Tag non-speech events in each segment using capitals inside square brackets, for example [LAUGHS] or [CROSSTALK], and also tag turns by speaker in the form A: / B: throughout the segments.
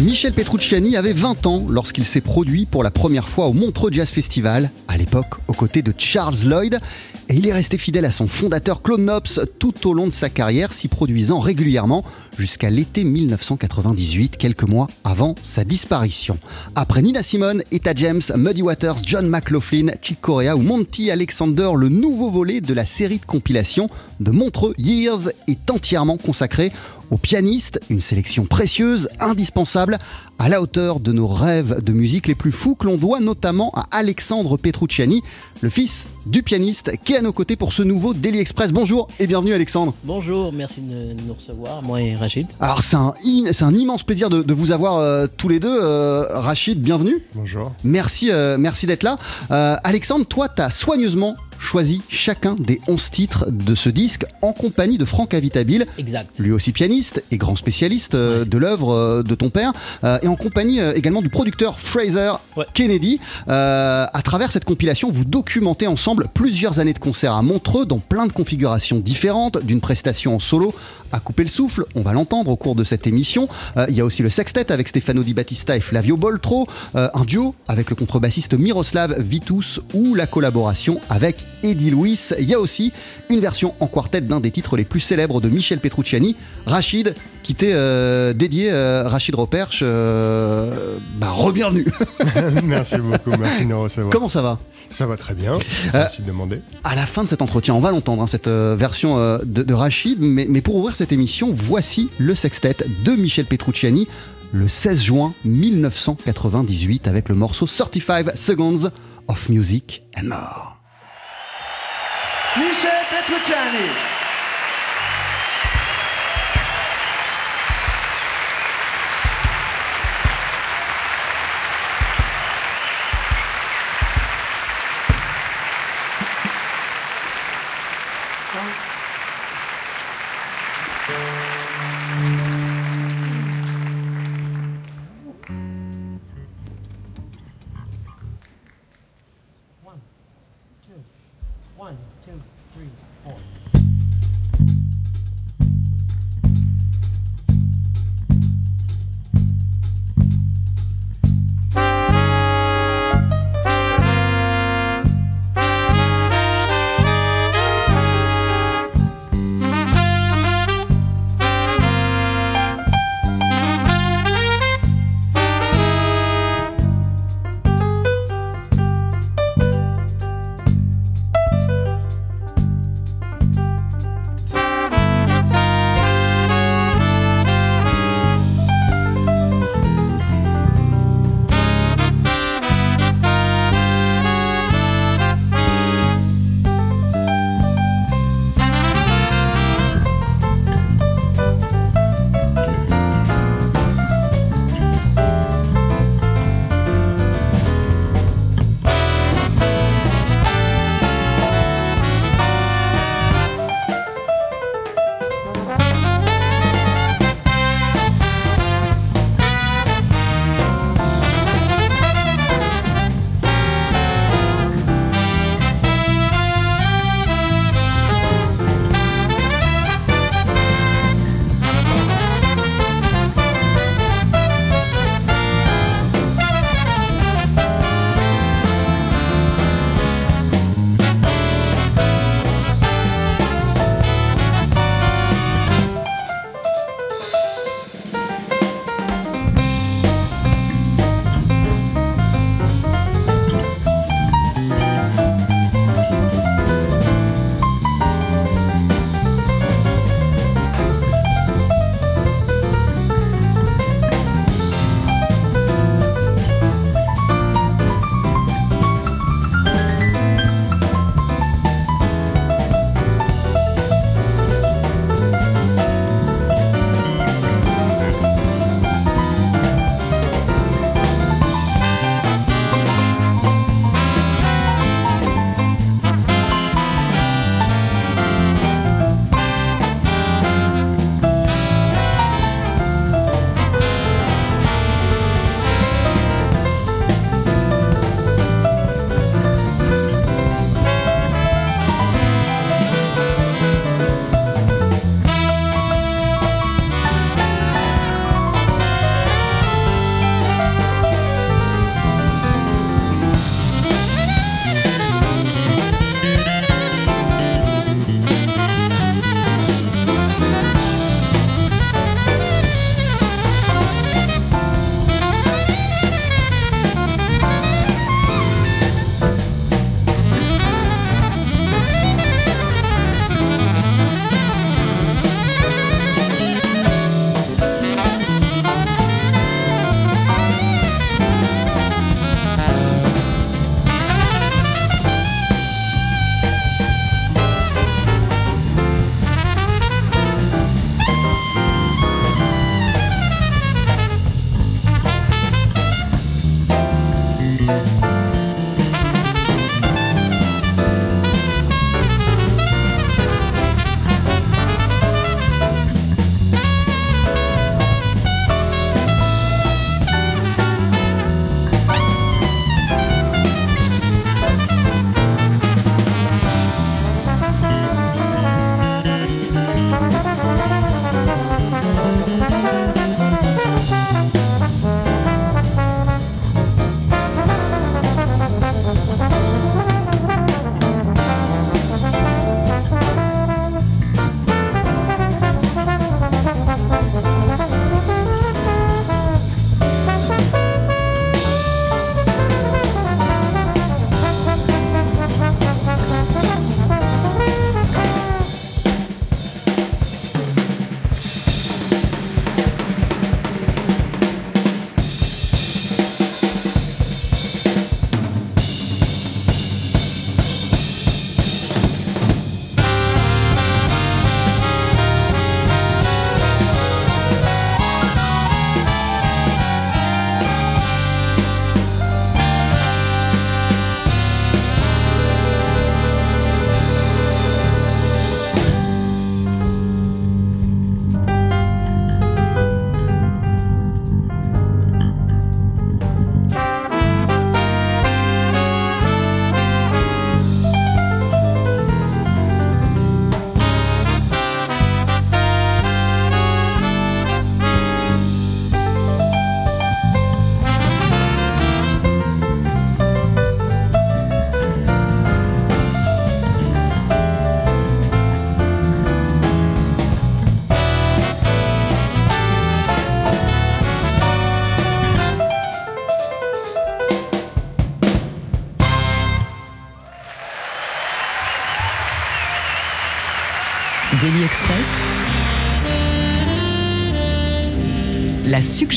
A: Michel Petrucciani avait 20 ans lorsqu'il s'est produit pour la première fois au Montreux Jazz Festival, à l'époque aux côtés de Charles Lloyd, et il est resté fidèle à son fondateur Claude Nobs tout au long de sa carrière, s'y produisant régulièrement jusqu'à l'été 1998, quelques mois avant sa disparition. Après Nina Simone, Etta James, Muddy Waters, John McLaughlin, Chick Corea ou Monty Alexander, le nouveau volet de la série de compilations de Montreux Years est entièrement consacré au pianiste, une sélection précieuse, indispensable, à la hauteur de nos rêves de musique les plus fous que l'on doit notamment à Alexandre Petrucciani, le fils du pianiste qui est à nos côtés pour ce nouveau Daily Express. Bonjour et bienvenue Alexandre.
B: Bonjour, merci de nous recevoir, moi et Rachid.
A: Alors c'est un, c'est un immense plaisir de, vous avoir euh, tous les deux. Euh, Rachid, bienvenue.
C: Bonjour.
A: Merci, euh, merci d'être là. Alexandre, toi, tu as soigneusement choisi chacun des 11 titres de ce disque en compagnie de Franck Avitabile.
B: Exact.
A: Lui aussi pianiste et grand spécialiste euh, de l'œuvre euh, de ton père. Euh, et en compagnie également du producteur Fraser Kennedy. à travers cette compilation, vous documentez ensemble plusieurs années de concerts à Montreux dans plein de configurations différentes, d'une prestation en solo à couper le souffle, on va l'entendre au cours de cette émission. il y a aussi le sextet avec Stefano Di Battista et Flavio Boltro, un duo avec le contrebassiste Miroslav Vitus ou la collaboration avec Eddie Louis. Il y a aussi une version en quartet d'un des titres les plus célèbres de Michel Petrucciani, Rachid, qui t'est euh, dédié, euh, Rachid Roperche. Euh, bah, re-bienvenue [LAUGHS]
C: Merci beaucoup, merci de recevoir.
A: Comment ça va?
C: Ça va très bien, merci de demander.
A: À la fin de cet entretien, on va l'entendre, hein, cette version de, Rachid, mais, mais pour ouvrir cette émission, voici le sextet de Michel Petrucciani le 16 juin 1998 avec le morceau 35 Seconds of Music and More.
D: Michel Petrucciani.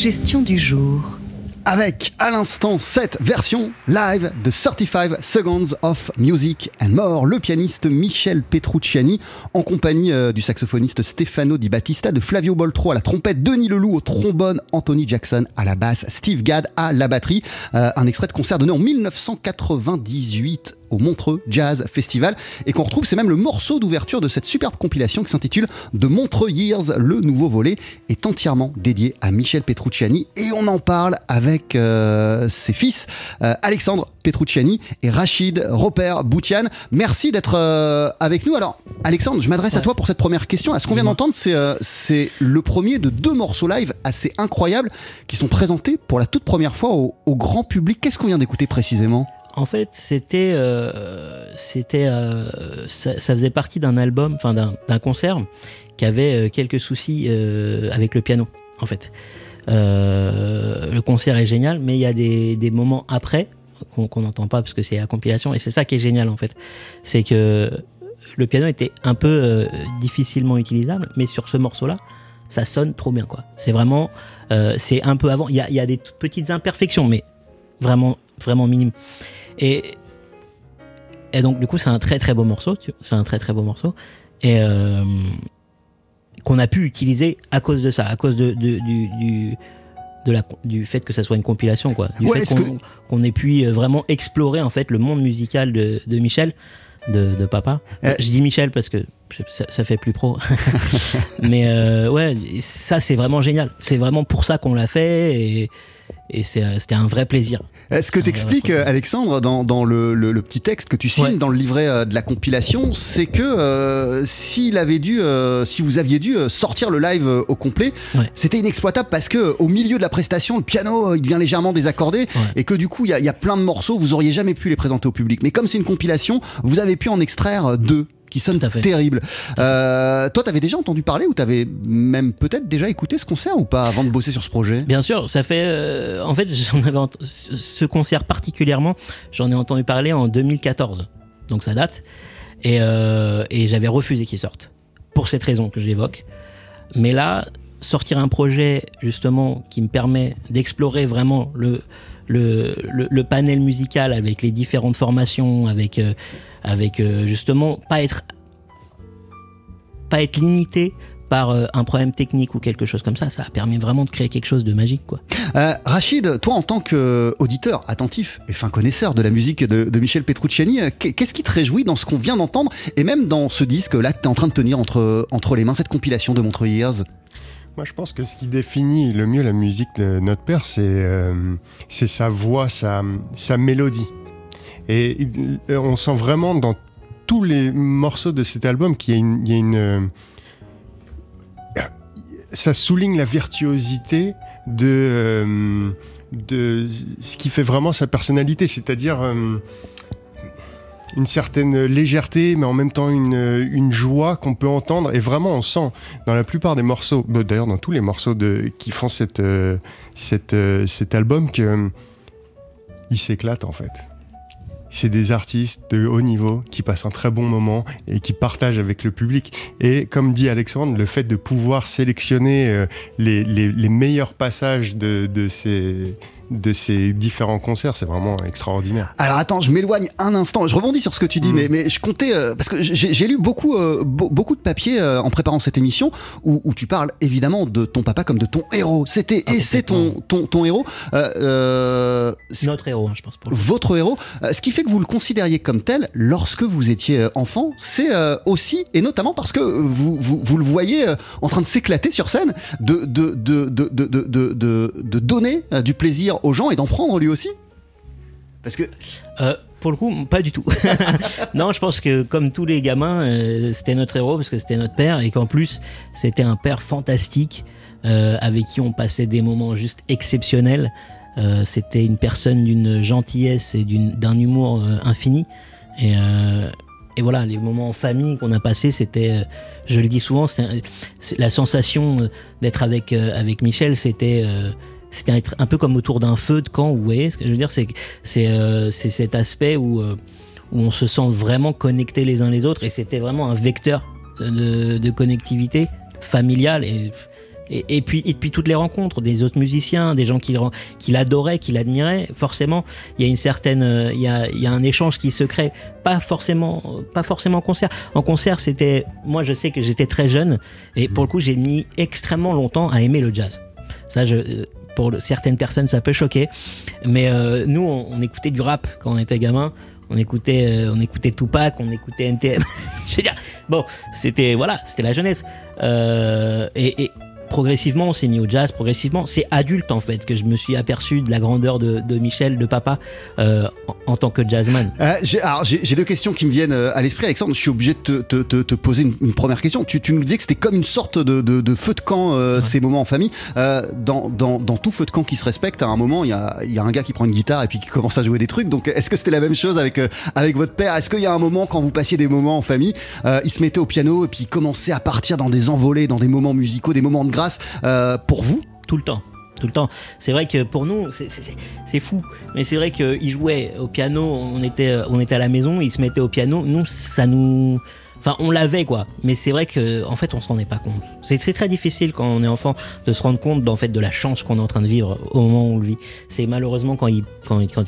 E: Du jour
A: avec à l'instant cette version live de 35 Seconds of Music and More, le pianiste Michel Petrucciani en compagnie euh, du saxophoniste Stefano Di Battista, de Flavio Boltro à la trompette, Denis Leloup au trombone, Anthony Jackson à la basse, Steve Gadd à la batterie. Euh, un extrait de concert donné en 1998 au Montreux Jazz Festival et qu'on retrouve, c'est même le morceau d'ouverture de cette superbe compilation qui s'intitule The Montreux Years. Le nouveau volet est entièrement dédié à Michel Petrucciani et on en parle avec euh, ses fils euh, Alexandre Petrucciani et Rachid Robert Boutian. Merci d'être euh, avec nous. Alors, Alexandre, je m'adresse à toi pour cette première question. À ce qu'on vient d'entendre, c'est le premier de deux morceaux live assez incroyables qui sont présentés pour la toute première fois au, au grand public. Qu'est-ce qu'on vient d'écouter précisément?
B: En fait, c'était, euh, c'était, euh, ça, faisait partie d'un album, enfin d'un concert qui avait euh, quelques soucis avec le piano, en fait. le concert est génial, mais il y a des, des moments après qu'on n'entend pas parce que c'est la compilation, et c'est ça qui est génial en fait. C'est que le piano était un peu difficilement utilisable, mais sur ce morceau-là, ça sonne trop bien quoi. C'est vraiment, c'est un peu avant. Il y a, y a, des petites imperfections, mais vraiment, vraiment minimes. Et, et donc, du coup, c'est un très très beau morceau. C'est un très très beau morceau. Et euh, qu'on a pu utiliser à cause de ça, à cause de, du, du, de la, du fait que ça soit une compilation, quoi. Du fait qu'on ait pu vraiment explorer en fait le monde musical de, de Michel, de, de papa. Euh, je dis Michel parce que ça, ça fait plus pro. [LAUGHS] Mais euh, ouais, ça c'est vraiment génial. C'est vraiment pour ça qu'on l'a fait et et euh, c'était un vrai plaisir.
A: Ce que t'expliques, Alexandre, dans, le, petit texte que tu signes dans le livret euh, de la compilation, c'est que euh, s'il avait dû, si vous aviez dû sortir le live au complet, c'était inexploitable parce que au milieu de la prestation, le piano il devient légèrement désaccordé et que du coup il y, y, a plein de morceaux, vous auriez jamais pu les présenter au public. Mais comme c'est une compilation, vous avez pu en extraire deux qui sonne terrible. Euh, toi, t'avais déjà entendu parler ou t'avais même peut-être déjà écouté ce concert ou pas avant de bosser sur ce projet?
B: Bien sûr, ça fait. Euh, en fait, j'en avais ce concert particulièrement, j'en ai entendu parler en 2014, donc ça date, et, euh, et j'avais refusé qu'il sorte pour cette raison que j'évoque. Mais là, sortir un projet justement qui me permet d'explorer vraiment le, le, panel musical avec les différentes formations, avec euh, euh, justement pas être pas être limité par euh, un problème technique ou quelque chose comme ça, ça a permis vraiment de créer quelque chose de magique. Quoi.
A: Rachid, toi en tant qu'auditeur attentif et fin connaisseur de la musique de, Michel Petrucciani, qu'est-ce qui te réjouit dans ce qu'on vient d'entendre et même dans ce disque là que tu es en train de tenir entre, entre les mains, cette compilation de Montreux Years?
C: Moi, je pense que ce qui définit le mieux la musique de notre père, c'est c'est sa voix, sa, sa mélodie. Et on sent vraiment dans tous les morceaux de cet album qu'il y a une. Euh, ça souligne la virtuosité de, euh, de ce qui fait vraiment sa personnalité, c'est-à-dire euh, une certaine légèreté, mais en même temps une, une joie qu'on peut entendre. Et vraiment, on sent dans la plupart des morceaux, bah, d'ailleurs dans tous les morceaux de, qui font cette, cette, cet album, qu'il s'éclate en fait c'est des artistes de haut niveau qui passent un très bon moment et qui partagent avec le public. Et comme dit Alexandre, le fait de pouvoir sélectionner euh, les, les, meilleurs passages de, de ces de ces différents concerts. C'est vraiment extraordinaire.
A: Alors attends, je m'éloigne un instant. Je rebondis sur ce que tu dis, mm. mais, mais je comptais euh, parce que j'ai lu beaucoup, euh, beaucoup de papiers euh, en préparant cette émission où, où, tu parles évidemment de ton papa comme de ton héros. C'était et c'est ton, ton, ton, héros.
B: Notre héros, hein, je pense. Pour
A: votre héros. ce qui fait que vous le considériez comme tel lorsque vous étiez enfant, c'est aussi et notamment parce que vous, vous, vous le voyez en train de s'éclater sur scène, de, de, de, de, de, de, de, de donner du plaisir aux gens et d'en prendre lui aussi
B: Parce que. Euh, pour le coup, pas du tout. [LAUGHS] non, je pense que comme tous les gamins, euh, c'était notre héros parce que c'était notre père et qu'en plus, c'était un père fantastique euh, avec qui on passait des moments juste exceptionnels. c'était une personne d'une gentillesse et d'un humour infini. Et, voilà, les moments en famille qu'on a passés, c'était, je le dis souvent, la sensation d'être avec, avec Michel, c'était c'était un peu comme autour d'un feu de camp. Vous voyez ce que je veux dire C'est c'est euh, cet aspect où, euh, où on se sent vraiment connectés les uns les autres et c'était vraiment un vecteur de, connectivité familiale et, et, puis, et puis toutes les rencontres des autres musiciens, des gens qu'il qu'il adorait, qu'il admirait. Forcément, il y a une certaine, euh, il y a, il y a un échange qui se crée. Pas forcément, pas forcément en concert. En concert, c'était, moi, je sais que j'étais très jeune et pour le coup, j'ai mis extrêmement longtemps à aimer le jazz. Ça, je, euh, pour certaines personnes, ça peut choquer. Mais euh, nous, on, écoutait du rap quand on était gamin. On écoutait, euh, on écoutait Tupac, on écoutait NTM. [LAUGHS] je veux dire, bon, c'était voilà, c'était la jeunesse. Euh, et progressivement, on s'est mis au jazz. Progressivement, c'est adulte en fait que je me suis aperçu de la grandeur de, de Michel, de papa, euh, en, en tant que jazzman.
A: Euh, j'ai- alors, j'ai deux questions qui me viennent euh, à l'esprit, Alexandre. Je suis obligé de te, te- te- te poser une, une première question. Tu, tu nous disais que c'était comme une sorte de, de- de feu de camp, euh,
B: Ouais.
A: ces moments en famille. Dans, dans- dans tout feu de camp qui se respecte, à un moment, il y a, y a un gars qui prend une guitare et puis qui commence à jouer des trucs. Donc, est-ce que c'était la même chose avec, avec votre père? Est-ce qu'il y a un moment, quand vous passiez des moments en famille, il se mettait au piano et puis il commençait à partir dans des envolées, dans des moments musicaux, des moments de grâce? Euh, pour vous
B: tout le temps. Tout le temps. C'est vrai que pour nous, c'est- fou. Mais c'est vrai qu'il jouait au piano, on était, on était à la maison, il se mettait au piano. Nous, ça nous. Enfin, on l'avait quoi. Mais c'est vrai qu'en en fait, on s'en rendait pas compte. C'est très difficile quand on est enfant de se rendre compte de la chance qu'on est en train de vivre au moment où on le vit. C'est malheureusement quand il,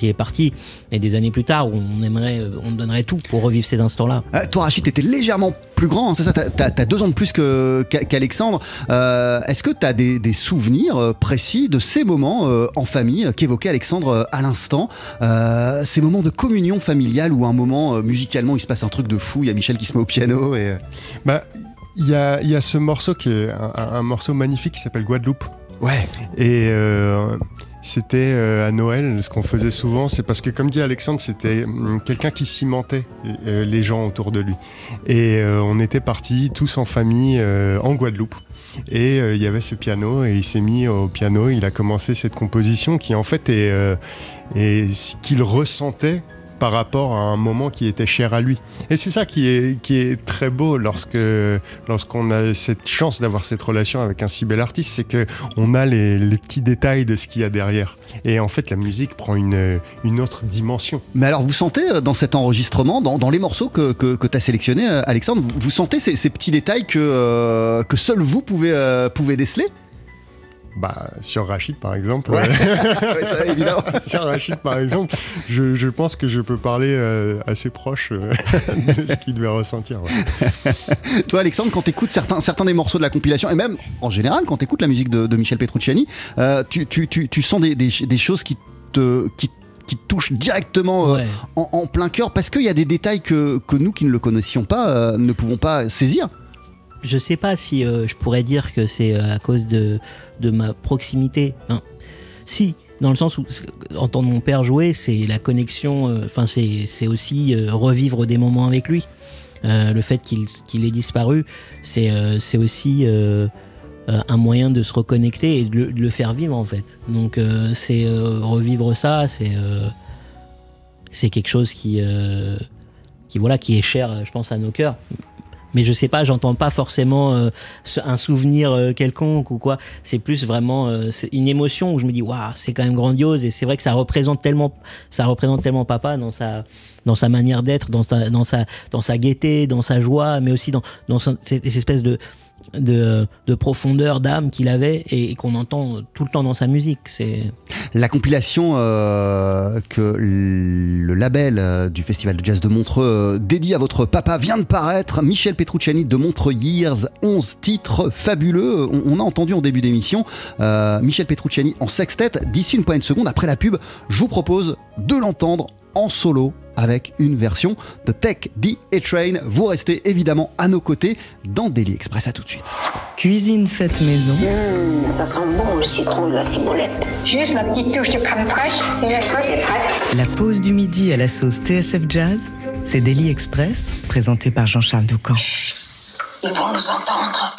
B: est parti, et des années plus tard, où on aimerait, on donnerait tout pour revivre ces instants-là.
A: Euh, toi, Rachid, t'étais légèrement plus grand, hein, c'est ça T'as t'as deux ans de plus que- qu'a- qu'Alexandre. Euh, Est-ce que t'as des, des souvenirs euh, précis de ces moments euh, en famille qu'évoquait Alexandre à l'instant Ces moments de communion familiale où un moment, musicalement, il se passe un truc de fou, il y a Michel qui se met au piano et... euh,
C: Bah, il y a, y a ce morceau qui est un, morceau magnifique qui s'appelle Guadeloupe.
A: Ouais,
C: Et euh, c'était euh, à Noël, ce qu'on faisait souvent, c'est parce que, comme dit Alexandre, c'était hum, quelqu'un qui cimentait euh, les gens autour de lui. Et on était partis tous en famille en Guadeloupe. Et il y avait ce piano, et il s'est mis au piano, il a commencé cette composition qui, en fait, est, est ce qu'il ressentait par rapport à un moment qui était cher à lui. Et c'est ça qui est, qui est très beau lorsque lorsqu'on a cette chance d'avoir cette relation avec un si bel artiste, c'est que on a les, petits détails de ce qu'il y a derrière. Et en fait, la musique prend une, une autre dimension.
A: mais alors vous sentez euh, dans cet enregistrement, dans, dans les morceaux que, que, que tu as sélectionnés, euh, Alexandre, vous, sentez ces, ces petits détails que, euh, que seul vous pouvez, pouvez déceler?
C: Bah, sur Rachid, par exemple.
A: Ouais. [LAUGHS] Ouais, ça, évidemment. [LAUGHS]
C: sur Rachid, par exemple, je, je pense que je peux parler euh, assez proche euh, [LAUGHS] de ce qu'il devait ressentir. ouais.
A: Toi, Alexandre, quand tu écoutes certains, certains des morceaux de la compilation, et même en général, quand tu écoutes la musique de, de Michel Petrucciani, euh, tu, tu- tu- tu sens des, des- des choses qui te, qui, qui te touchent directement euh, en, en plein cœur, parce qu'il y a des détails que, que nous qui ne le connaissions pas euh, ne pouvons pas saisir.
B: Je sais pas si euh, je pourrais dire que c'est euh, à cause de, ma proximité. Hein. Si, dans le sens où entendre mon père jouer, c'est la connexion, euh, enfin c'est aussi revivre des moments avec lui. Le fait qu'il qu'il ait disparu, c'est aussi un moyen de se reconnecter et de le, de le faire vivre en fait. Donc c'est revivre ça, c'est quelque chose qui qui voilà qui est cher, je pense, à nos cœurs. Mais je sais pas, j'entends pas forcément euh, un souvenir euh, quelconque ou quoi. C'est plus vraiment euh, une émotion où je me dis waouh, c'est quand même grandiose et c'est vrai que ça représente tellement, ça représente tellement papa dans sa dans sa manière d'être, dans sa dans sa dans sa gaieté, dans sa joie, mais aussi dans dans cette espèce de de, de profondeur d'âme qu'il avait et, qu'on entend tout le temps dans sa musique. C'est
A: La compilation euh, que le label euh, du Festival de Jazz de Montreux euh, dédie à votre papa vient de paraître. Michel Petrucciani de Montreux Years, 11 titres fabuleux. On, a entendu en début d'émission Michel Petrucciani en sextet. D'ici une poignée de secondes, après la pub, je vous propose de l'entendre en solo avec une version de Tech D A-Train. Vous restez évidemment à nos côtés dans Daily Express. À tout de suite.
E: Cuisine faite maison.
F: Hum, ça sent bon le citron de la ciboulette.
G: Juste la petite touche de crème fraîche et la sauce est prête.
E: La pause du midi à la sauce TSF Jazz. C'est Daily Express, présenté par Jean-Charles Doucan.
F: Ils vont nous entendre.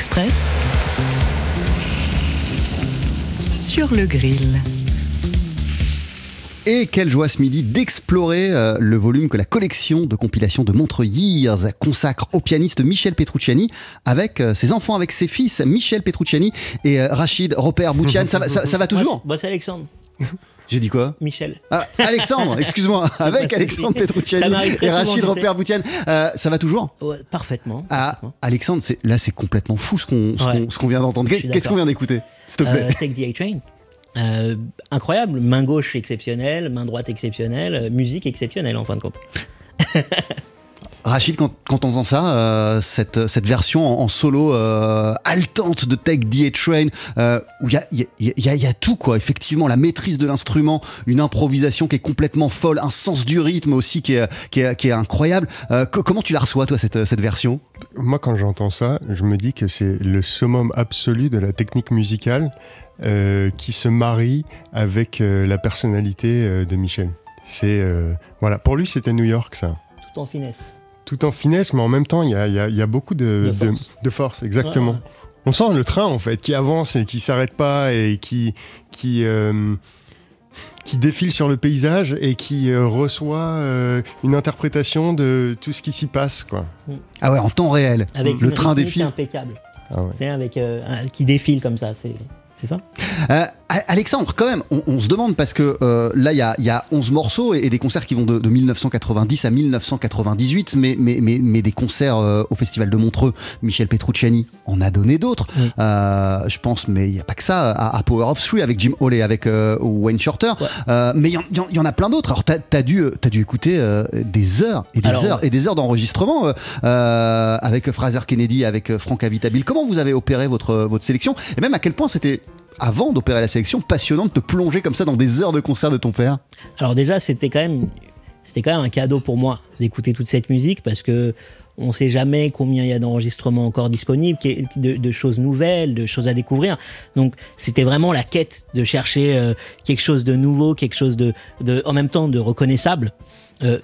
E: Express sur le grill.
A: Et quelle joie ce midi d'explorer euh, le volume que la collection de compilation de montres Years consacre au pianiste Michel Petrucciani avec euh, ses enfants, avec ses fils Michel Petrucciani et euh, Rachid Robert Boutian. Ça, va- ça- ça va toujours?
B: Moi, c'est Alexandre. [LAUGHS]
A: J'ai dit quoi
B: Michel.
A: Ah, Alexandre, [LAUGHS] excuse-moi, avec. Alexandre Petrucciani et Rachid. Robert Boutian. Euh, ça va toujours
B: Ouais, parfaitement.
A: ah. Alexandre, là c'est complètement fou ce qu'on
B: Ouais.
A: vient d'entendre. Qu'est-ce qu'on vient d'écouter S'il te plaît.
B: Euh, Take the A-Train. Euh, incroyable, main gauche exceptionnelle, main droite exceptionnelle, euh, musique exceptionnelle en fin de compte. [LAUGHS]
A: Rachid, quand, quand on entend ça, euh, cette, cette version en, en solo euh, haletante de Take the A-Train, euh, où il y a, il y, a, il y a- il y a tout, quoi. Effectivement, la maîtrise de l'instrument, une improvisation qui est complètement folle, un sens du rythme aussi qui est, qui est, qui est incroyable. Euh, co- comment tu la reçois, toi, cette, cette version?
C: Moi, quand j'entends ça, je me dis que c'est le summum absolu de la technique musicale euh, qui se marie avec euh, la personnalité euh, de Michel. C'est euh, voilà, pour lui, c'était New York, ça.
B: Tout en finesse.
C: Tout en finesse, mais en même temps, il y a, il y a- il y a beaucoup de,
B: force.
C: de force, exactement.
B: Ouais, ouais.
C: On sent le train en fait qui avance et qui s'arrête pas et qui qui euh, qui défile sur le paysage et qui euh, reçoit euh, une interprétation de tout ce qui s'y passe quoi.
A: Ah ouais, en temps réel.
B: Avec
A: le train défile.
B: impeccable.
C: Ah ouais.
B: C'est avec euh, un- qui défile comme ça. C'est c'est ça?
A: Alexandre, quand même, on, on se demande parce que euh, là, il y a, il y a 11 morceaux et, et des concerts qui vont de, de 1990 à 1998, mais, mais, mais, mais des concerts euh, au Festival de Montreux. Michel Petrucciani en a donné d'autres.
B: Oui.
A: Euh, je pense, mais il n'y a pas que ça, à, à Power of Three avec Jim Hawley, avec Wayne Shorter.
B: Ouais.
A: Mais il y, en- y y a plein d'autres. Alors, tu as, dû, t'as dû écouter des heures et des
B: Alors,
A: heures et des heures d'enregistrement avec Fraser Kennedy, avec Frank Avitabile. Comment vous avez opéré votre, votre sélection? Et même à quel point c'était, avant d'opérer la sélection, passionnant de plonger comme ça dans des heures de concert de ton père
B: Alors déjà, c'était quand même, c'était quand même un cadeau pour moi d'écouter toute cette musique parce que on sait jamais combien il y a d'enregistrements encore disponibles, de, de choses nouvelles, de choses à découvrir. Donc c'était vraiment la quête de chercher euh, quelque chose de nouveau, quelque chose de, de en même temps de reconnaissable. Euh,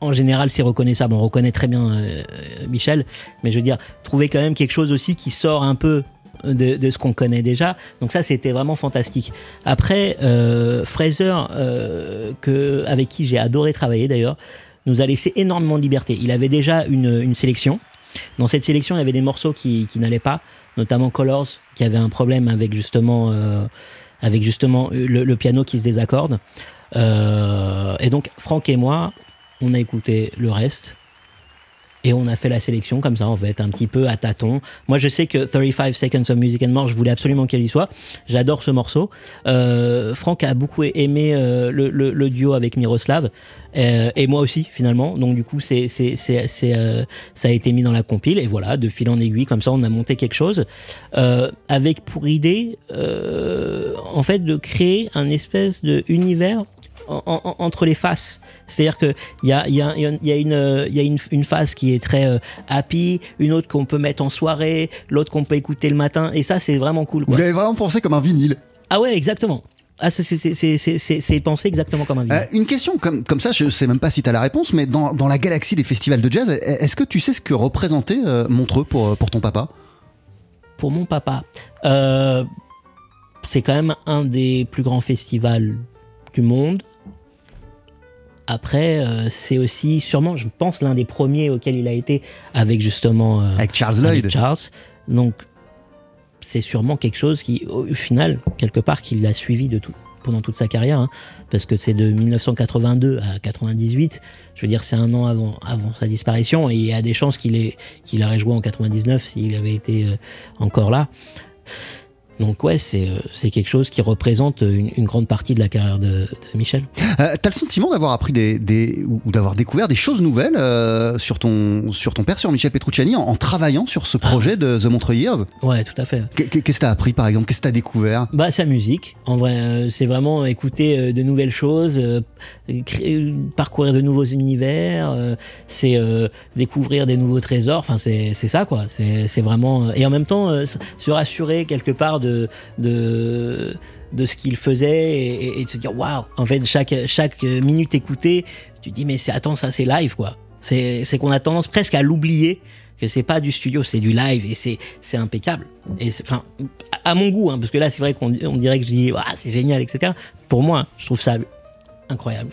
B: en général, c'est reconnaissable. On reconnaît très bien euh, Michel, mais je veux dire, trouver quand même quelque chose aussi qui sort un peu de, ce qu'on connaît déjà. Donc ça, c'était vraiment fantastique. Après, euh, Fraser, euh, que, avec qui j'ai adoré travailler d'ailleurs, nous a laissé énormément de liberté. Il avait déjà une, une sélection. Dans cette sélection, il y avait des morceaux qui, qui n'allaient pas, notamment Colors, qui avait un problème avec justement, euh, avec justement le, piano qui se désaccorde. Et donc, Franck et moi, on a écouté le reste. Et on a fait la sélection comme ça, en fait, un petit peu à tâtons. Moi, je sais que 35 Seconds of Music and More, je voulais absolument qu'elle y soit. J'adore ce morceau. Euh, Franck a beaucoup aimé euh, le, duo avec Miroslav. Euh, et moi aussi, finalement. Donc, du coup, euh, ça a été mis dans la compile. Et voilà, de fil en aiguille, comme ça, on a monté quelque chose. Avec pour idée, en fait, de créer un espèce d'univers en- en- entre les faces. C'est-à-dire qu'il y a, il y a, il y a- il y a, une, euh, y a une, une phase qui est très euh, happy, une autre qu'on peut mettre en soirée, l'autre qu'on peut écouter le matin, et ça, c'est vraiment cool.
A: Vous l'avez vraiment pensé comme un vinyle?
B: Ah ouais, exactement. Ah, c'est- pensé exactement comme un vinyle.
A: Euh, une question comme, comme ça, je sais même pas si tu as la réponse, mais dans, dans la galaxie des festivals de jazz, est-ce que tu sais ce que représentait euh, Montreux pour, pour ton papa?
B: Pour mon papa, euh, c'est quand même un des plus grands festivals du monde. Après, euh, c'est aussi sûrement, je pense, l'un des premiers auxquels il a été avec justement euh,
A: Avec Charles
B: avec
A: Lloyd.
B: Charles. Donc, c'est sûrement quelque chose qui, au final, quelque part, qu'il a suivi de tout, pendant toute sa carrière, hein, parce que c'est de 1982 à 98. Je veux dire, c'est un an avant, avant sa disparition, et il y a des chances qu'il ait- qu'il aurait joué en 99 s'il avait été euh, encore là. Donc ouais, c'est euh, c'est quelque chose qui représente une, une grande partie de la carrière de, de Michel.
A: Euh, T'as le sentiment d'avoir appris des, des- ou d'avoir découvert des choses nouvelles euh, sur, ton, sur ton père, sur Michel Petrucciani, en, en travaillant sur ce projet de The Montreux Years?
B: Ouais, tout à fait.
A: Qu'est- Qu'est-ce que t'as appris par exemple? Qu'est-ce que t'as découvert?
B: Bah sa musique, en vrai, euh, c'est vraiment écouter de nouvelles choses, créer- parcourir de nouveaux univers, c'est découvrir des nouveaux trésors. Enfin, c'est c'est ça quoi. C'est c'est vraiment et en même temps se rassurer quelque part de de de ce qu'il faisait et, de se dire waouh. En fait, chaque chaque minute écoutée, tu dis mais c'est attends ça c'est live quoi. C'est qu'on a tendance presque à l'oublier que c'est pas du studio, c'est du live et c'est impeccable. Et enfin, à mon goût, hein, parce que là c'est vrai qu'on on dirait que je dis ah c'est génial, etc. Pour moi, je trouve ça incroyable.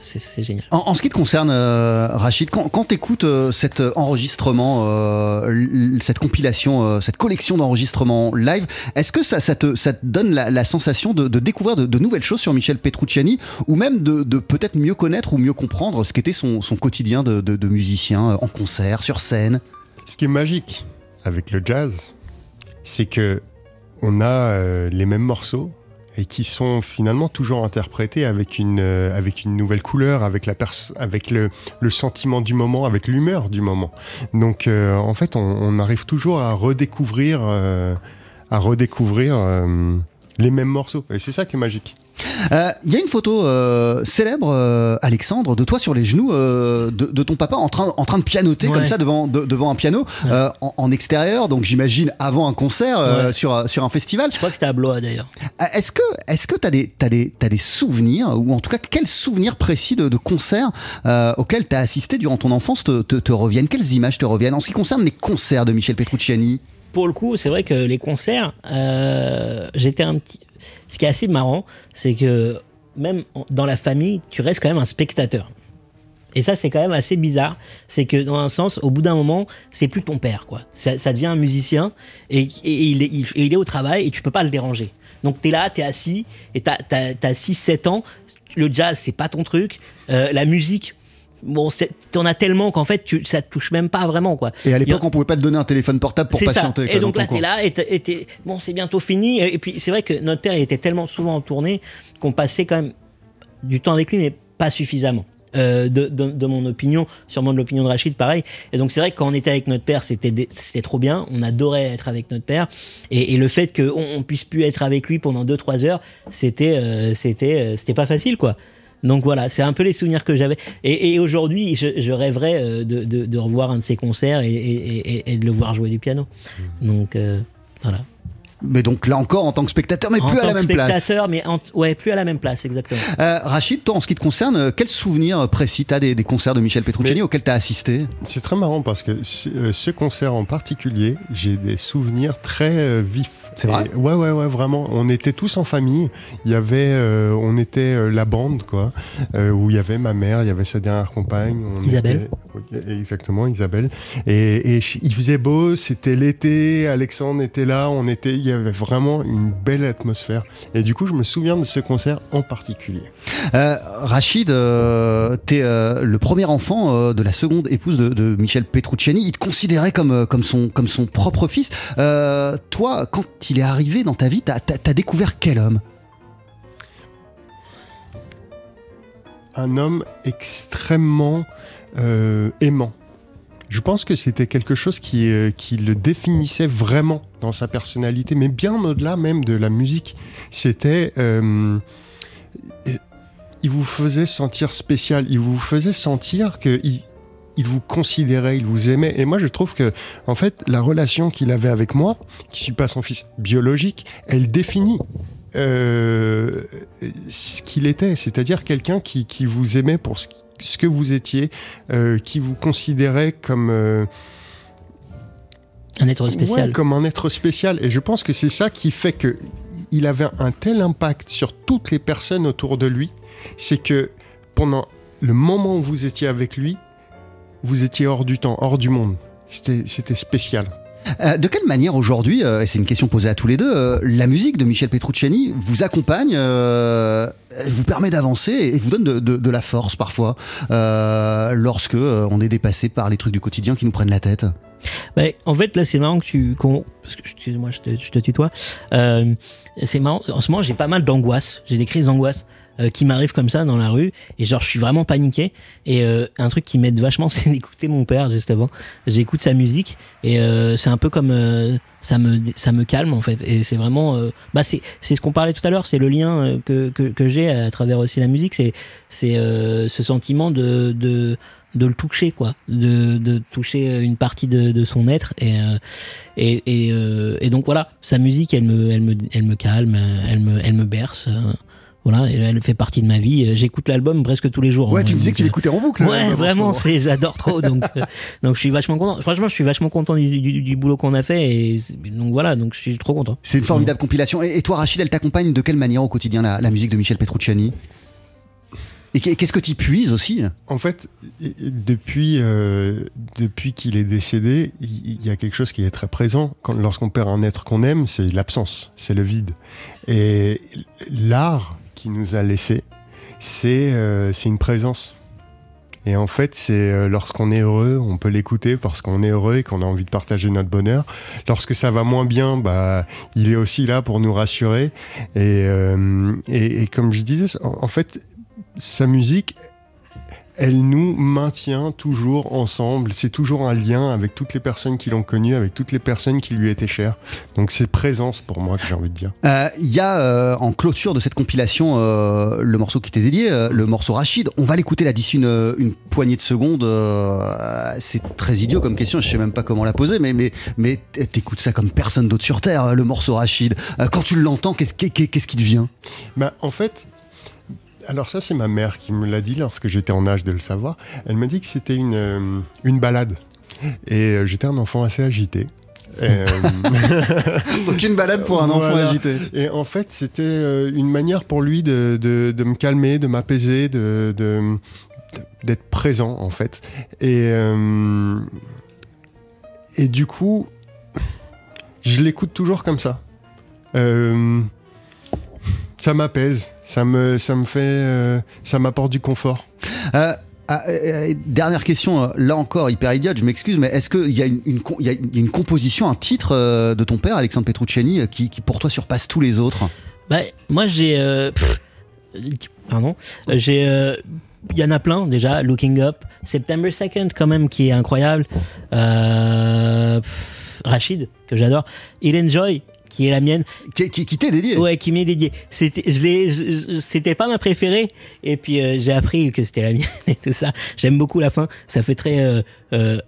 B: C'est génial.
A: En, en ce qui te concerne, euh, Rachid, quand, quand tu écoutes cet enregistrement, euh, l- cette compilation, euh, cette collection d'enregistrements live, est-ce que ça, ça, te, ça te donne la, la sensation de, de découvrir de, de nouvelles choses sur Michel Petrucciani ou même de, de peut-être mieux connaître ou mieux comprendre ce qu'était son, son quotidien de, de- de musicien euh, en concert, sur scène?
C: Ce qui est magique avec le jazz, c'est que on a euh, les mêmes morceaux et qui sont finalement toujours interprétés avec une, euh, avec une nouvelle couleur, avec, la avec le, le sentiment du moment, avec l'humeur du moment. Donc euh, en fait, on, arrive toujours à redécouvrir, euh, à redécouvrir les mêmes morceaux. Et c'est ça qui est magique.
A: Euh, Il y a une photo euh, célèbre, euh, Alexandre, de toi sur les genoux euh, de, de ton papa en train, en train de pianoter
B: Ouais.
A: comme ça devant, de- devant un piano euh, en, en extérieur, donc j'imagine avant un concert euh,
B: Ouais.
A: sur, sur un festival.
B: Je crois que c'était à Blois d'ailleurs.
A: Euh, Est-ce que est-ce que t'as des souvenirs ou en tout cas quels souvenirs précis de, de concerts euh, auxquels t'as assisté durant ton enfance te, te, te reviennent? Quelles images te reviennent? En ce qui concerne les concerts de Michel Petrucciani?
B: Pour le coup, c'est vrai que les concerts, euh, j'étais un petit. Ce qui est assez marrant, c'est que même dans la famille, tu restes quand même un spectateur. Et ça, c'est quand même assez bizarre. C'est que dans un sens, au bout d'un moment, c'est plus ton père, quoi. Ça, devient un musicien et, il, est, au travail et tu peux pas le déranger. Donc t'es là, t'es assis et t'as, t'as 6-7 ans. Le jazz, c'est pas ton truc. Euh, la musique, bon, t'en as tellement qu'en fait, tu, ça te touche même pas vraiment, quoi.
A: Et à l'époque, on pouvait pas te donner un téléphone portable pour patienter.
B: ça. Et donc là, t'es là, et et bon, c'est bientôt fini. Et puis, c'est vrai que notre père, il était tellement souvent en tournée qu'on passait quand même du temps avec lui, mais pas suffisamment. Euh, de, de- de mon opinion, sûrement de l'opinion de Rachid, pareil. Et donc c'est vrai que quand on était avec notre père, c'était trop bien. On adorait être avec notre père. Et, et le fait qu'on on puisse plus être avec lui pendant 2-3 heures, c'était euh, c'était euh, c'était pas facile, quoi. Donc voilà, c'est un peu les souvenirs que j'avais. Et, et aujourd'hui, je, je rêverais euh, de, de- de revoir un de ses concerts et, et- et- et de le voir jouer du piano. Donc euh, voilà.
A: Mais donc là encore, en tant que spectateur, mais
B: en
A: plus à la
B: que
A: même place.
B: spectateur, mais en- ouais, plus à la même place, exactement.
A: Euh, Rachid, toi, en ce qui te concerne, quels souvenirs précis t'as des, des concerts de Michel Petrucciani
C: Mais-
A: auxquels t'as assisté?
C: C'est très marrant parce que ce, ce concert en particulier, j'ai des souvenirs très euh, vifs.
A: C'est vrai
C: Ouais, ouais, ouais, vraiment. On était tous en famille. Il y avait, euh, on était euh, la bande, quoi, euh, où il y avait ma mère, il y avait sa dernière compagne. on
B: Isabelle.
C: était- exactement, Isabelle. Et, il faisait beau, c'était l'été, Alexandre était là, on était, il y avait vraiment une belle atmosphère. Et du coup, je me souviens de ce concert en particulier.
A: Euh, Rachid, euh, t'es euh, le premier enfant euh, de la seconde épouse de, de Michel Petrucciani. Il te considérait comme, comme, son, comme son propre fils. Toi, quand il est arrivé dans ta vie, t'as as, découvert quel homme?
C: Un homme extrêmement euh, aimant. Je pense que c'était quelque chose qui, euh, qui le définissait vraiment dans sa personnalité, mais bien au-delà même de la musique. C'était... euh, il vous faisait sentir spécial, il vous faisait sentir que il, vous considérait, il vous aimait. Et moi, je trouve que, en fait, la relation qu'il avait avec moi, qui suis pas son fils biologique, elle définit ce qu'il était, c'est-à-dire quelqu'un qui, qui vous aimait pour ce, ce que vous étiez, euh, qui vous considérait comme euh,
B: Un être spécial.
C: Ouais, comme un être spécial. Et je pense que c'est ça qui fait que il avait un tel impact sur toutes les personnes autour de lui, c'est que pendant le moment où vous étiez avec lui, vous étiez hors du temps, hors du monde. C'était c'était spécial.
A: Euh, de quelle manière aujourd'hui, euh, et c'est une question posée à tous les deux, euh, la musique de Michel Petrucciani vous accompagne, vous permet d'avancer et vous donne de, la force parfois lorsque on est dépassé par les trucs du quotidien qui nous prennent la tête?
B: En fait, là, c'est marrant que tu. parce que, excuse-moi, je te, je te tutoie. C'est marrant. En ce moment, j'ai pas mal d'angoisse. J'ai des crises d'angoisse euh, qui m'arrivent comme ça dans la rue. Et genre, je suis vraiment paniqué. Et euh, un truc qui m'aide vachement, [LAUGHS] c'est d'écouter mon père, juste avant. J'écoute sa musique. Et euh, c'est un peu comme. ça me, ça me calme, en fait. Et c'est vraiment. bah, c'est, c'est ce qu'on parlait tout à l'heure. C'est le lien que, que, j'ai à travers aussi la musique. C'est, c'est ce sentiment de. de de le toucher quoi de, de toucher une partie de, de son être et et, et, donc voilà sa musique elle me elle me elle me calme elle me elle me berce euh, voilà elle fait partie de ma vie j'écoute l'album presque tous les jours
A: Ouais,
B: hein,
A: tu me disais que tu
B: euh,
A: l'écoutais en boucle.
B: Ouais,
A: euh,
B: vraiment,
A: franchement.
B: c'est j'adore trop. Donc, [LAUGHS] euh, donc je suis vachement content. Franchement, je suis vachement content du, du- du boulot qu'on a fait. Et donc voilà, donc je suis trop content.
A: C'est une formidable compilation. Et, et toi, Rachid, elle t'accompagne de quelle manière au quotidien la, la musique de Michel Petrucciani? Et qu'est- qu'est-ce que tu puises aussi?
C: En fait, depuis, euh, depuis qu'il est décédé, il il y, a quelque chose qui est très présent. Quand, lorsqu'on perd un être qu'on aime, c'est l'absence, c'est le vide. Et l'art qui nous a laissé, c'est euh, une présence. Et en fait, c'est euh, lorsqu'on est heureux, on peut l'écouter parce qu'on est heureux et qu'on a envie de partager notre bonheur. Lorsque ça va moins bien, bah, il est aussi là pour nous rassurer. Et, euh, et comme je disais, en, en fait, sa musique, elle nous maintient toujours ensemble. C'est toujours un lien avec toutes les personnes qui l'ont connu, avec toutes les personnes qui lui étaient chères. Donc c'est présence pour moi que j'ai envie de dire.
A: Euh, Il y a euh, en clôture de cette compilation euh, le morceau qui t'est dédié, euh, le morceau Rachid. On va l'écouter là d'ici une, une poignée de secondes. euh, c'est très idiot comme question, je sais même pas comment la poser, mais, mais, mais t'écoutes ça comme personne d'autre sur Terre, le morceau Rachid. Euh, quand tu l'entends, qu'est-ce qu'est- qu'est-ce qui te vient?
C: Bah, en fait, alors ça c'est ma mère qui me l'a dit lorsque j'étais en âge de le savoir. Elle m'a dit que c'était une, euh, une balade. Et euh, j'étais un enfant assez agité. Euh, [LAUGHS]
A: Donc une balade pour un enfant
C: Voilà.
A: agité.
C: Et en fait, c'était une manière pour lui de, de- de me calmer, de m'apaiser, de- d'être présent en fait. Et, euh, et du coup, je l'écoute toujours comme ça. Euh, ça m'apaise, ça me, ça me fait, euh, ça m'apporte du confort.
A: Euh, ah, euh, dernière question, là encore hyper idiote, je m'excuse, mais est-ce qu'il y, a une- y a une il y a une composition, un titre de ton père, Alexandre Petrucciani, qui, qui pour toi surpasse tous les autres?
B: Bah, moi, j'ai. euh, pardon. J'ai. euh, Il y en a plein déjà. Looking Up. September 2nd, quand même, qui est incroyable. Euh, pff, Rachid, que j'adore. Il Enjoy, qui est la mienne.
A: Qui, qui, qui t'est dédié
B: Ouais, qui m'est dédié. C'était, je l'ai, je- je- c'était pas ma préférée. Et puis euh, j'ai appris que c'était la mienne [LAUGHS] et tout ça. J'aime beaucoup la fin. Ça fait très euh, euh,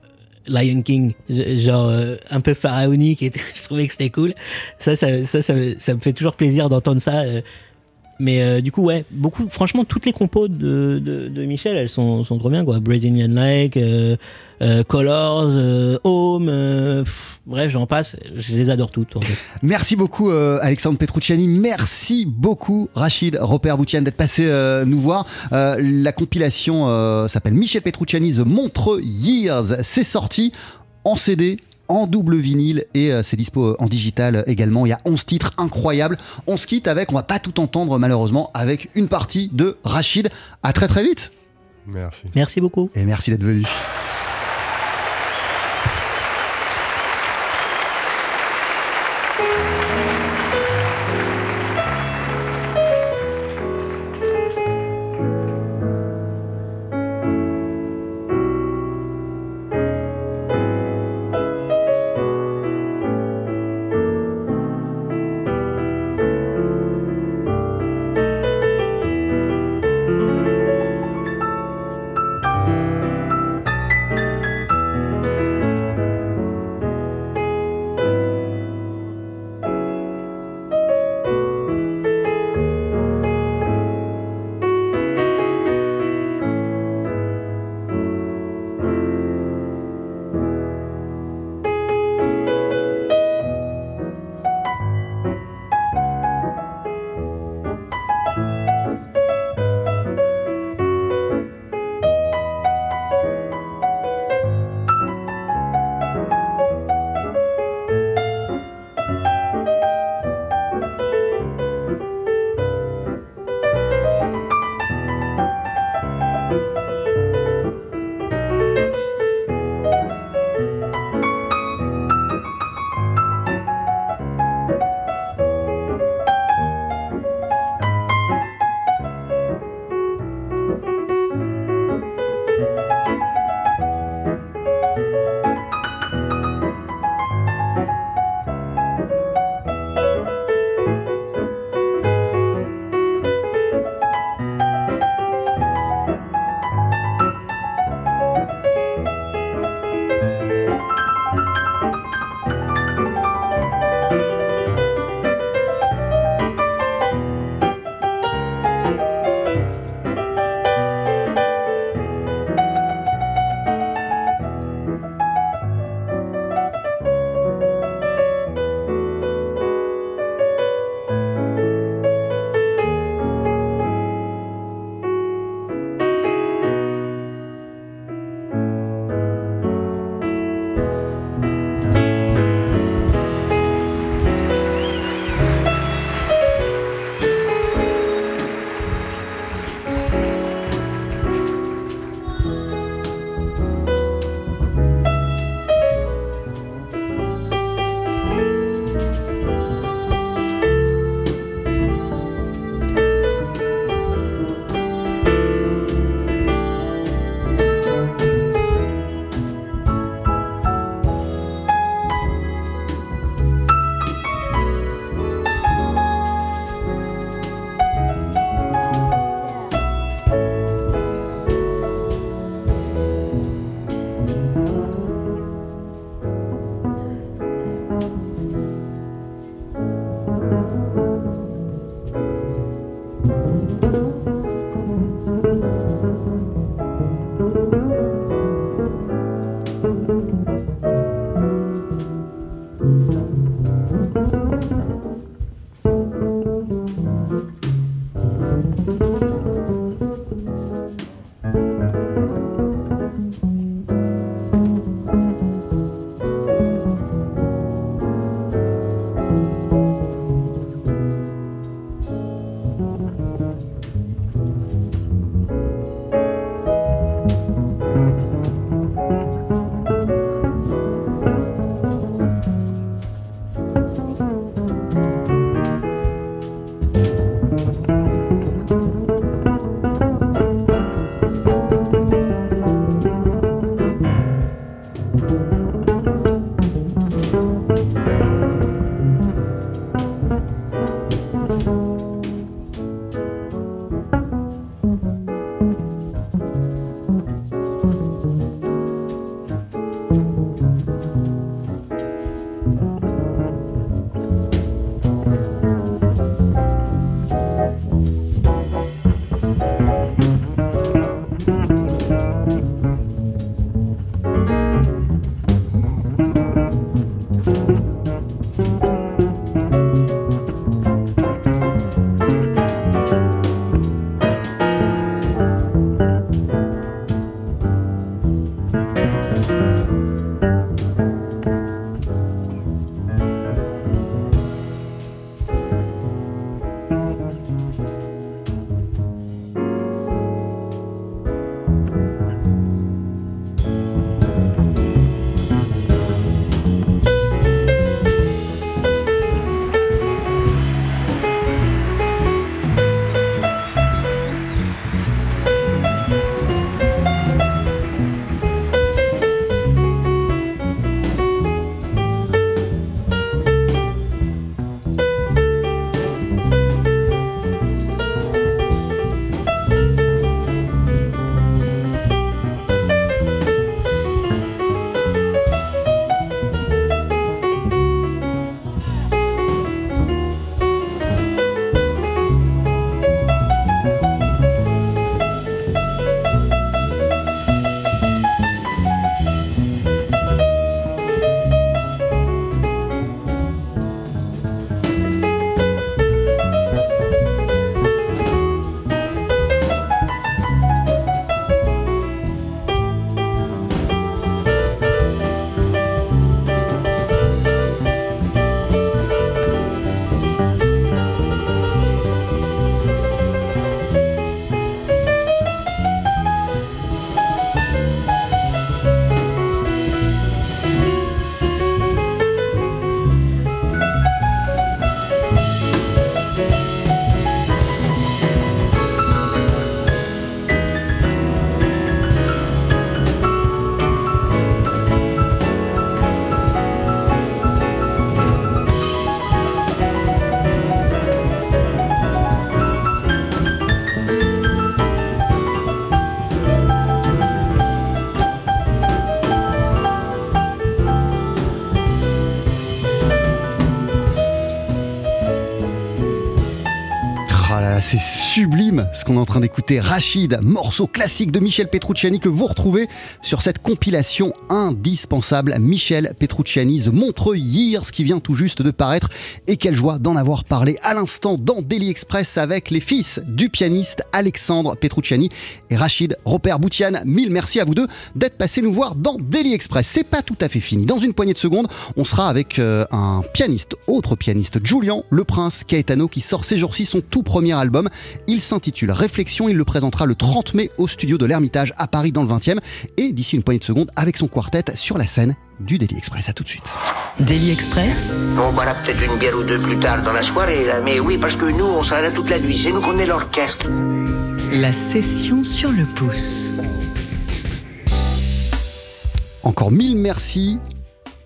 B: Lion King, genre un peu pharaonique. Et [LAUGHS] je trouvais que c'était cool. Ça, ça, ça, ça me fait toujours plaisir d'entendre ça. Mais euh, du coup, ouais, beaucoup. Franchement, toutes les compos de, de, Michel, elles sont, sont trop bien, quoi. Brazilian Like, euh, euh, Colors, Home, bref, j'en passe. Je les adore toutes. En fait.
A: Merci beaucoup Alexandre Petrucciani, merci beaucoup Rachid Robert Boutian d'être passé nous voir. La compilation s'appelle Michel Petrucciani The Montreux Years, c'est sorti en CD. En double vinyle et euh, c'est dispo euh, en digital également. Il y a 11 titres incroyables. On se quitte avec, on va pas tout entendre malheureusement, avec une partie de Rachid. À très très vite
C: Merci.
B: Merci beaucoup.
A: et merci d'être venu. C'est sublime ce qu'on est en train d'écouter. Rachid, morceau classique de Michel Petrucciani que vous retrouvez sur cette compilation indispensable Michel Petrucciani The Montreux Years qui vient tout juste de paraître et quelle joie d'en avoir parlé à l'instant dans Daily Express avec les fils du pianiste Alexandre Petrucciani et Rachid Robert Boutian. Mille merci à vous deux d'être passés nous voir dans Daily Express. C'est pas tout à fait fini. Dans une poignée de secondes, on sera avec euh, un pianiste, autre pianiste, Julian Le Prince Caetano qui sort ces jours-ci son tout premier album. Il s'intitule Réflexion. Il le présentera le 30 mai au studio de l'Ermitage à Paris dans le 20e et d'ici une poignée de secondes avec son quartet sur la scène du Daily Express. À tout de suite.
E: Daily Express,
H: On boira peut-être une bière ou deux plus tard dans la soirée, là, mais oui, parce que nous, on sera là toute la nuit. C'est nous qu'on est l'orchestre.
E: la session sur le pouce.
A: Encore mille merci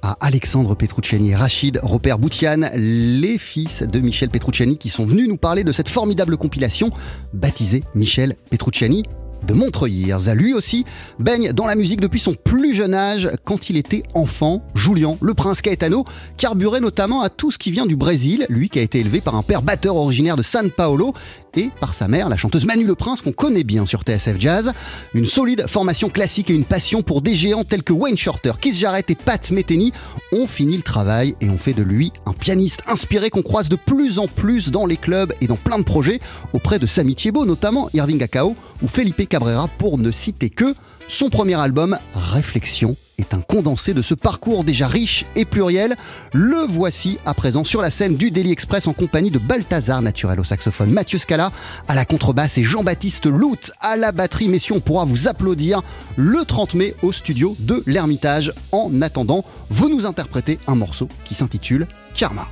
A: à Alexandre Petrucciani et Rachid Robert Boutian, les fils de Michel Petrucciani, qui sont venus nous parler de cette formidable compilation baptisée Michel Petrucciani de Montreuil. Lui aussi baigne dans la musique depuis son plus jeune âge. Quand il était enfant, Julian, le prince Caetano, carburait notamment à tout ce qui vient du Brésil, lui qui a été élevé par un père batteur originaire de San Paolo et par sa mère, la chanteuse Manu Le Prince, qu'on connaît bien sur TSF Jazz. Une solide formation classique et une passion pour des géants tels que Wayne Shorter, Keith Jarrett et Pat Metheny ont fini le travail et ont fait de lui un pianiste inspiré qu'on croise de plus en plus dans les clubs et dans plein de projets, auprès de Sami Thiebaud notamment, Irving Akao ou Felipe Cabrera pour ne citer que. Son premier album, Réflexion, est un condensé de ce parcours déjà riche et pluriel. Le voici à présent sur la scène du Daily Express en compagnie de Balthazar Naturel au saxophone, Mathieu Scala à la contrebasse et Jean-Baptiste Lout à la batterie. Messieurs, on pourra vous applaudir le 30 mai au studio de l'Ermitage. En attendant, vous nous interprétez un morceau qui s'intitule Karma.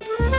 D: Karma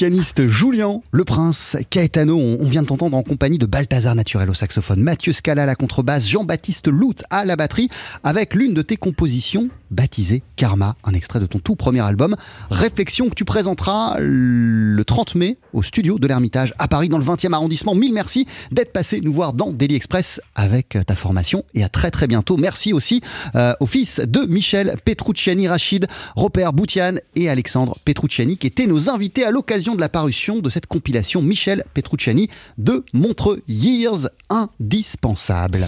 A: pianiste Julien Le Prince, Caetano, on vient de t'entendre en compagnie de Balthazar Naturel au saxophone, Mathieu Scala à la contrebasse, Jean-Baptiste Lout à la batterie, avec l'une de tes compositions baptisée Karma, un extrait de ton tout premier album. Réflexion que tu présenteras le 30 mai au studio de l'Ermitage à Paris dans le 20e arrondissement. Mille merci d'être passé nous voir dans Daily Express avec ta formation et à très très bientôt. Merci aussi euh, au fils de Michel Petrucciani, Rachid, Robert Boutian et Alexandre Petrucciani qui étaient nos invités à l'occasion de la parution de cette compilation Michel Petrucciani de Montreux Years indispensable.